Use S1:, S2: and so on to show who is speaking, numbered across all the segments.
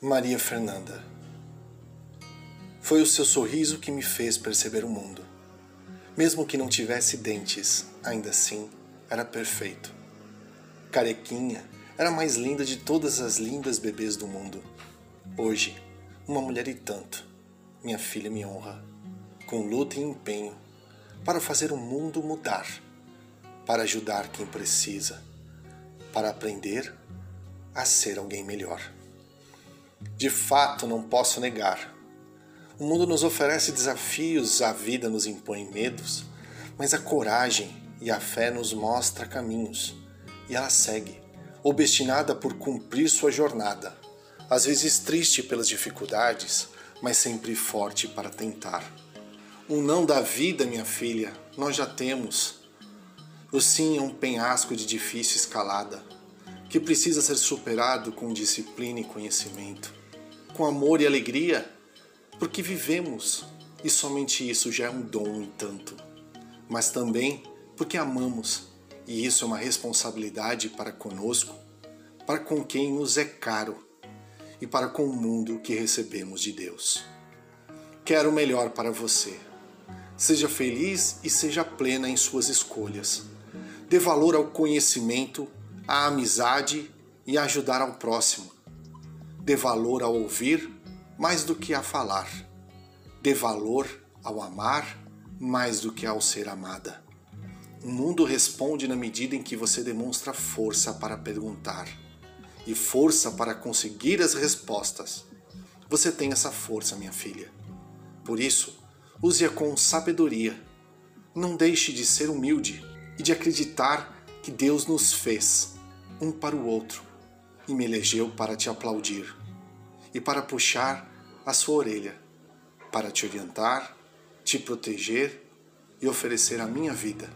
S1: Maria Fernanda. Foi o seu sorriso que me fez perceber o mundo. Mesmo que não tivesse dentes, ainda assim era perfeito. Carequinha era a mais linda de todas as lindas bebês do mundo. Hoje, uma mulher e tanto, minha filha me honra, com luta e empenho, para fazer o mundo mudar, para ajudar quem precisa, para aprender a ser alguém melhor. De fato, não posso negar. O mundo nos oferece desafios, a vida nos impõe medos, mas a coragem e a fé nos mostra caminhos e ela segue, obstinada por cumprir sua jornada, às vezes triste pelas dificuldades, mas sempre forte para tentar. Um não da vida, minha filha, nós já temos. O sim é um penhasco de difícil escalada que precisa ser superado com disciplina e conhecimento, com amor e alegria, porque vivemos e somente isso já é um dom e tanto, mas também porque amamos e isso é uma responsabilidade para conosco, para com quem nos é caro e para com o mundo que recebemos de Deus. Quero o melhor para você. Seja feliz e seja plena em suas escolhas. Dê valor ao conhecimento a amizade e ajudar ao próximo. Dê valor ao ouvir mais do que a falar. Dê valor ao amar mais do que ao ser amada. O mundo responde na medida em que você demonstra força para perguntar e força para conseguir as respostas. Você tem essa força, minha filha. Por isso, use-a com sabedoria. Não deixe de ser humilde e de acreditar que Deus nos fez um para o outro e me elegeu para te aplaudir e para puxar a sua orelha, para te orientar, te proteger e oferecer a minha vida,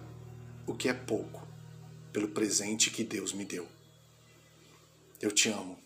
S1: o que é pouco, pelo presente que Deus me deu. Eu te amo.